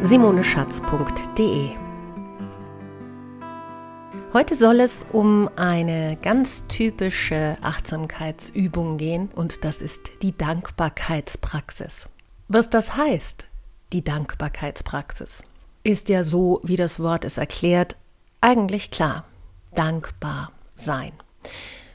www.simoneschatz.de. Heute soll es um eine ganz typische Achtsamkeitsübung gehen und das ist die Dankbarkeitspraxis. Was das heißt, die Dankbarkeitspraxis, ist ja so, wie das Wort es erklärt, eigentlich klar. Dankbar sein.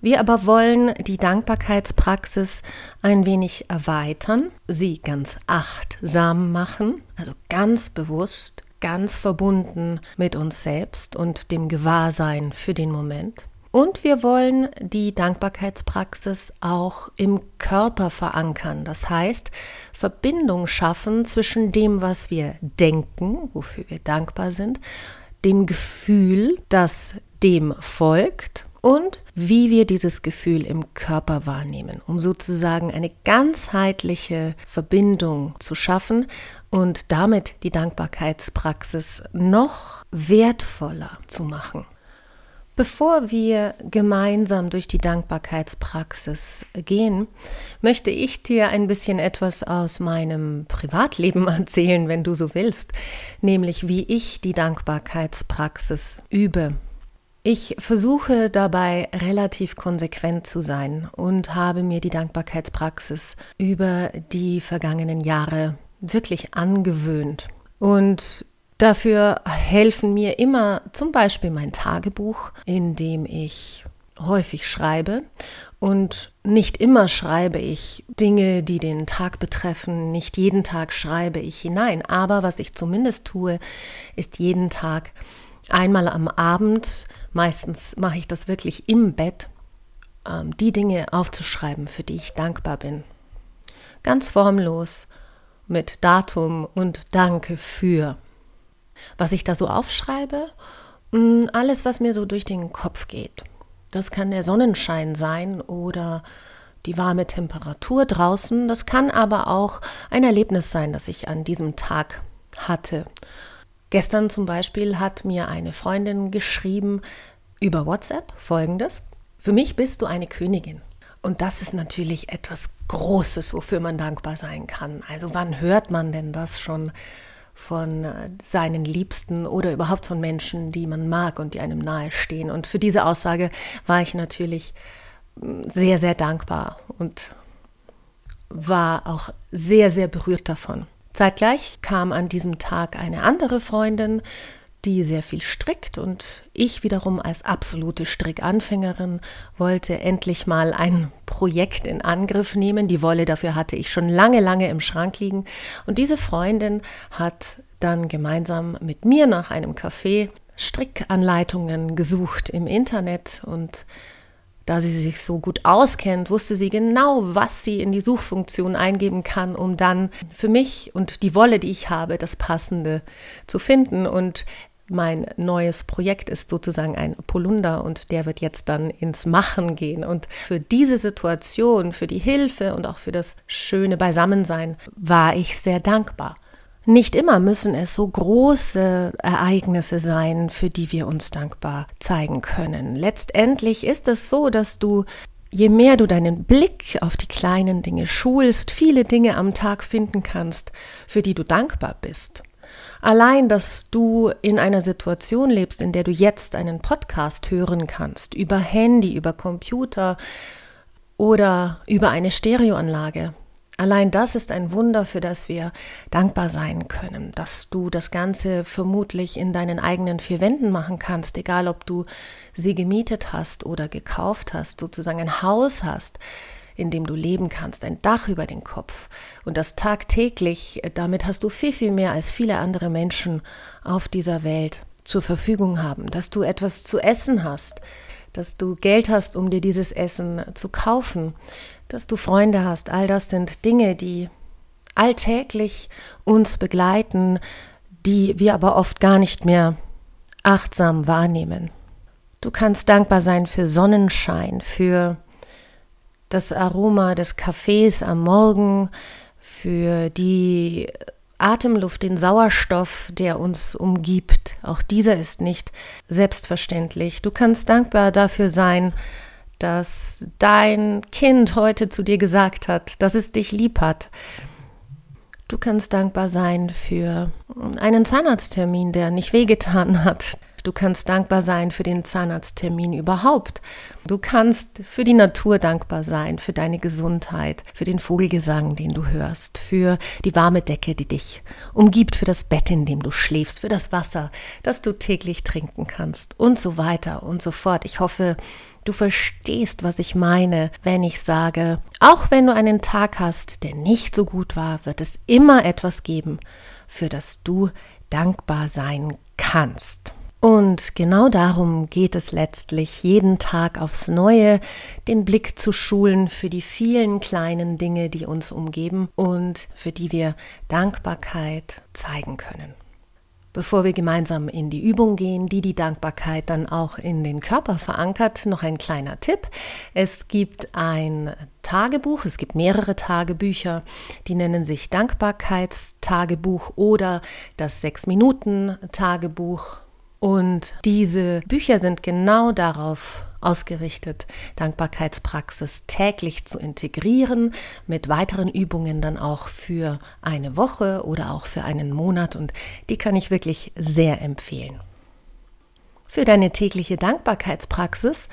Wir aber wollen die Dankbarkeitspraxis ein wenig erweitern, sie ganz achtsam machen, also ganz bewusst, ganz verbunden mit uns selbst und dem Gewahrsein für den Moment. Und wir wollen die Dankbarkeitspraxis auch im Körper verankern. Das heißt, Verbindung schaffen zwischen dem, was wir denken, wofür wir dankbar sind, dem Gefühl, das dem folgt und wie wir dieses Gefühl im Körper wahrnehmen, um sozusagen eine ganzheitliche Verbindung zu schaffen und damit die Dankbarkeitspraxis noch wertvoller zu machen. Bevor wir gemeinsam durch die Dankbarkeitspraxis gehen, möchte ich dir ein bisschen etwas aus meinem Privatleben erzählen, wenn du so willst, nämlich wie ich die Dankbarkeitspraxis übe ich versuche dabei relativ konsequent zu sein und habe mir die Dankbarkeitspraxis über die vergangenen Jahre wirklich angewöhnt. Und dafür helfen mir immer zum Beispiel mein Tagebuch, in dem ich häufig schreibe. Und nicht immer schreibe ich Dinge, die den Tag betreffen. Nicht jeden Tag schreibe ich hinein. Aber was ich zumindest tue, ist jeden Tag einmal am Abend meistens mache ich das wirklich im Bett, ähm, die Dinge aufzuschreiben, für die ich dankbar bin. Ganz formlos, mit Datum und Danke für. Was ich da so aufschreibe, mm, alles, was mir so durch den Kopf geht. Das kann der Sonnenschein sein oder die warme Temperatur draußen. Das kann aber auch ein Erlebnis sein, das ich an diesem Tag hatte. Gestern zum Beispiel hat mir eine Freundin geschrieben über WhatsApp folgendes. Für mich bist du eine Königin. Und das ist natürlich etwas Großes, wofür man dankbar sein kann. Also wann hört man denn das schon von äh, seinen Liebsten oder überhaupt von Menschen, die man mag und die einem nahestehen? Und für diese Aussage war ich natürlich mm, sehr, sehr dankbar und war auch sehr, sehr berührt davon. Zeitgleich kam an diesem Tag eine andere Freundin, die sehr viel strickt und ich wiederum als absolute Strickanfängerin wollte endlich mal ein Projekt in Angriff nehmen. Die Wolle dafür hatte ich schon lange, lange im Schrank liegen und diese Freundin hat dann gemeinsam mit mir nach einem Café Strickanleitungen gesucht im Internet und da sie sich so gut auskennt, wusste sie genau, was sie in die Suchfunktion eingeben kann, um dann für mich und die Wolle, die ich habe, das Passende zu finden. Und mein neues Projekt ist sozusagen ein Polunder und der wird jetzt dann ins Machen gehen. Und für diese Situation, für die Hilfe und auch für das schöne Beisammensein war ich sehr dankbar. Nicht immer müssen es so große Ereignisse sein, für die wir uns dankbar zeigen können. Letztendlich ist es so, dass du, je mehr du deinen Blick auf die kleinen Dinge schulst, viele Dinge am Tag finden kannst, für die du dankbar bist. Allein, dass du in einer Situation lebst, in der du jetzt einen Podcast hören kannst, über Handy, über Computer oder über eine Stereoanlage, Allein das ist ein Wunder, für das wir dankbar sein können, dass du das Ganze vermutlich in deinen eigenen vier Wänden machen kannst, egal ob du sie gemietet hast oder gekauft hast, sozusagen ein Haus hast, in dem du leben kannst, ein Dach über den Kopf. Und das tagtäglich, damit hast du viel, viel mehr als viele andere Menschen auf dieser Welt zur Verfügung haben, dass du etwas zu essen hast, dass du Geld hast, um dir dieses Essen zu kaufen, dass du Freunde hast. All das sind Dinge, die alltäglich uns begleiten, die wir aber oft gar nicht mehr achtsam wahrnehmen. Du kannst dankbar sein für Sonnenschein, für das Aroma des Kaffees am Morgen, für die Atemluft, den Sauerstoff, der uns umgibt. Auch dieser ist nicht selbstverständlich. Du kannst dankbar dafür sein, dass dein Kind heute zu dir gesagt hat, dass es dich lieb hat. Du kannst dankbar sein für einen Zahnarzttermin, der nicht wehgetan hat, Du kannst dankbar sein für den Zahnarzttermin überhaupt. Du kannst für die Natur dankbar sein, für deine Gesundheit, für den Vogelgesang, den du hörst, für die warme Decke, die dich umgibt, für das Bett, in dem du schläfst, für das Wasser, das du täglich trinken kannst und so weiter und so fort. Ich hoffe, Du verstehst, was ich meine, wenn ich sage, auch wenn du einen Tag hast, der nicht so gut war, wird es immer etwas geben, für das du dankbar sein kannst. Und genau darum geht es letztlich, jeden Tag aufs Neue den Blick zu schulen für die vielen kleinen Dinge, die uns umgeben und für die wir Dankbarkeit zeigen können. Bevor wir gemeinsam in die Übung gehen, die die Dankbarkeit dann auch in den Körper verankert, noch ein kleiner Tipp. Es gibt ein Tagebuch, es gibt mehrere Tagebücher, die nennen sich Dankbarkeitstagebuch oder das Sechs-Minuten-Tagebuch und diese Bücher sind genau darauf ausgerichtet, Dankbarkeitspraxis täglich zu integrieren, mit weiteren Übungen dann auch für eine Woche oder auch für einen Monat. Und die kann ich wirklich sehr empfehlen. Für deine tägliche Dankbarkeitspraxis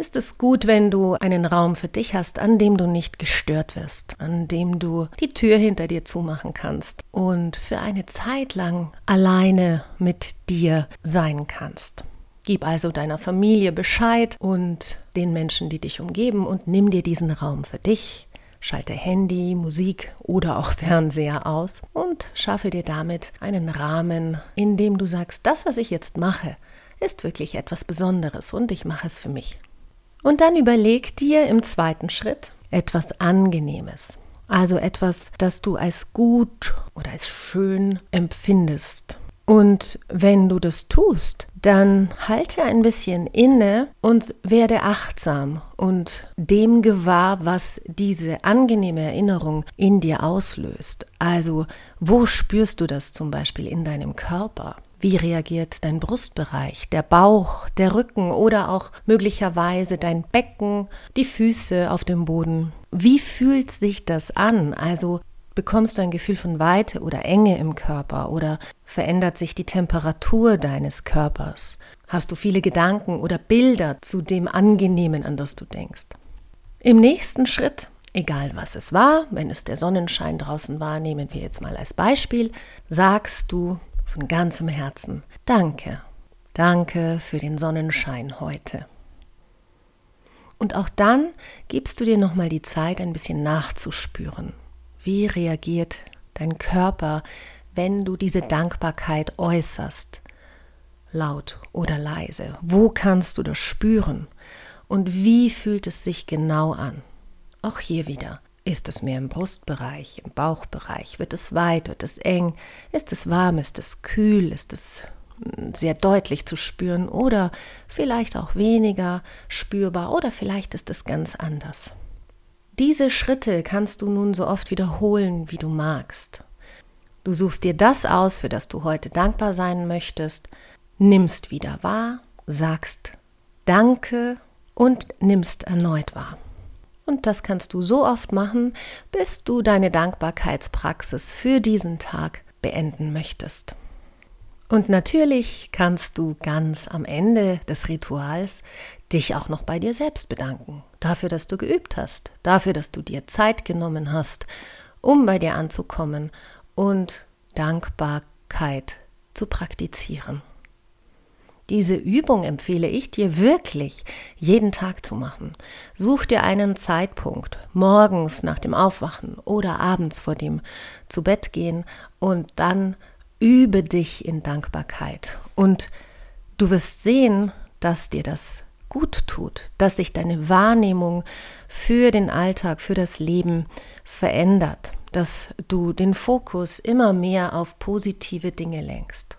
ist es gut, wenn du einen Raum für dich hast, an dem du nicht gestört wirst, an dem du die Tür hinter dir zumachen kannst und für eine Zeit lang alleine mit dir sein kannst. Gib also deiner Familie Bescheid und den Menschen, die dich umgeben und nimm dir diesen Raum für dich. Schalte Handy, Musik oder auch Fernseher aus und schaffe dir damit einen Rahmen, in dem du sagst, das, was ich jetzt mache, ist wirklich etwas Besonderes und ich mache es für mich. Und dann überleg dir im zweiten Schritt etwas Angenehmes. Also etwas, das du als gut oder als schön empfindest. Und wenn du das tust, dann halte ein bisschen inne und werde achtsam und dem gewahr, was diese angenehme Erinnerung in dir auslöst. Also, wo spürst du das zum Beispiel in deinem Körper? Wie reagiert dein Brustbereich, der Bauch, der Rücken oder auch möglicherweise dein Becken, die Füße auf dem Boden? Wie fühlt sich das an? Also bekommst du ein Gefühl von Weite oder Enge im Körper oder verändert sich die Temperatur deines Körpers? Hast du viele Gedanken oder Bilder zu dem Angenehmen, an das du denkst? Im nächsten Schritt, egal was es war, wenn es der Sonnenschein draußen war, nehmen wir jetzt mal als Beispiel, sagst du von ganzem Herzen Danke, danke für den Sonnenschein heute. Und auch dann gibst du dir nochmal die Zeit, ein bisschen nachzuspüren. Wie reagiert dein Körper, wenn du diese Dankbarkeit äußerst? Laut oder leise? Wo kannst du das spüren? Und wie fühlt es sich genau an? Auch hier wieder. Ist es mehr im Brustbereich, im Bauchbereich? Wird es weit, wird es eng? Ist es warm, ist es kühl? Ist es hm, sehr deutlich zu spüren oder vielleicht auch weniger spürbar oder vielleicht ist es ganz anders. Diese Schritte kannst du nun so oft wiederholen, wie du magst. Du suchst dir das aus, für das du heute dankbar sein möchtest, nimmst wieder wahr, sagst Danke und nimmst erneut wahr. Und das kannst du so oft machen, bis du deine Dankbarkeitspraxis für diesen Tag beenden möchtest. Und natürlich kannst du ganz am Ende des Rituals dich auch noch bei dir selbst bedanken. Dafür, dass du geübt hast, dafür, dass du dir Zeit genommen hast, um bei dir anzukommen und Dankbarkeit zu praktizieren. Diese Übung empfehle ich dir wirklich jeden Tag zu machen. Such dir einen Zeitpunkt, morgens nach dem Aufwachen oder abends vor dem zu Bett gehen und dann übe dich in Dankbarkeit. Und du wirst sehen, dass dir das gut tut, dass sich deine Wahrnehmung für den Alltag, für das Leben verändert, dass du den Fokus immer mehr auf positive Dinge lenkst.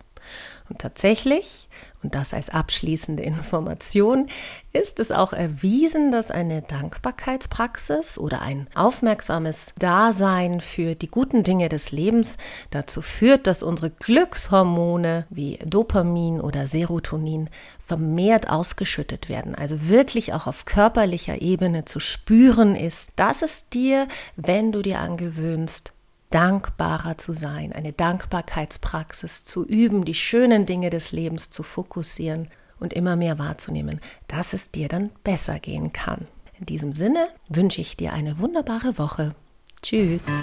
Und tatsächlich und das als abschließende Information, ist es auch erwiesen, dass eine Dankbarkeitspraxis oder ein aufmerksames Dasein für die guten Dinge des Lebens dazu führt, dass unsere Glückshormone wie Dopamin oder Serotonin vermehrt ausgeschüttet werden, also wirklich auch auf körperlicher Ebene zu spüren ist, dass es dir, wenn du dir angewöhnst, dankbarer zu sein, eine Dankbarkeitspraxis zu üben, die schönen Dinge des Lebens zu fokussieren und immer mehr wahrzunehmen, dass es dir dann besser gehen kann. In diesem Sinne wünsche ich dir eine wunderbare Woche. Tschüss.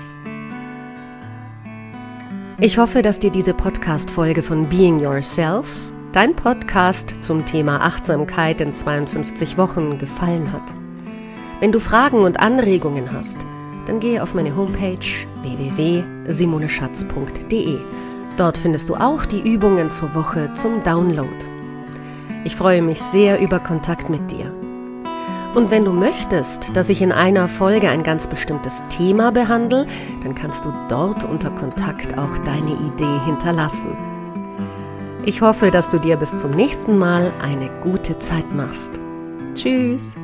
Ich hoffe, dass dir diese Podcast-Folge von Being Yourself, dein Podcast zum Thema Achtsamkeit in 52 Wochen, gefallen hat. Wenn du Fragen und Anregungen hast, dann gehe auf meine Homepage www.simoneschatz.de. Dort findest du auch die Übungen zur Woche zum Download. Ich freue mich sehr über Kontakt mit dir. Und wenn du möchtest, dass ich in einer Folge ein ganz bestimmtes Thema behandle, dann kannst du dort unter Kontakt auch deine Idee hinterlassen. Ich hoffe, dass du dir bis zum nächsten Mal eine gute Zeit machst. Tschüss!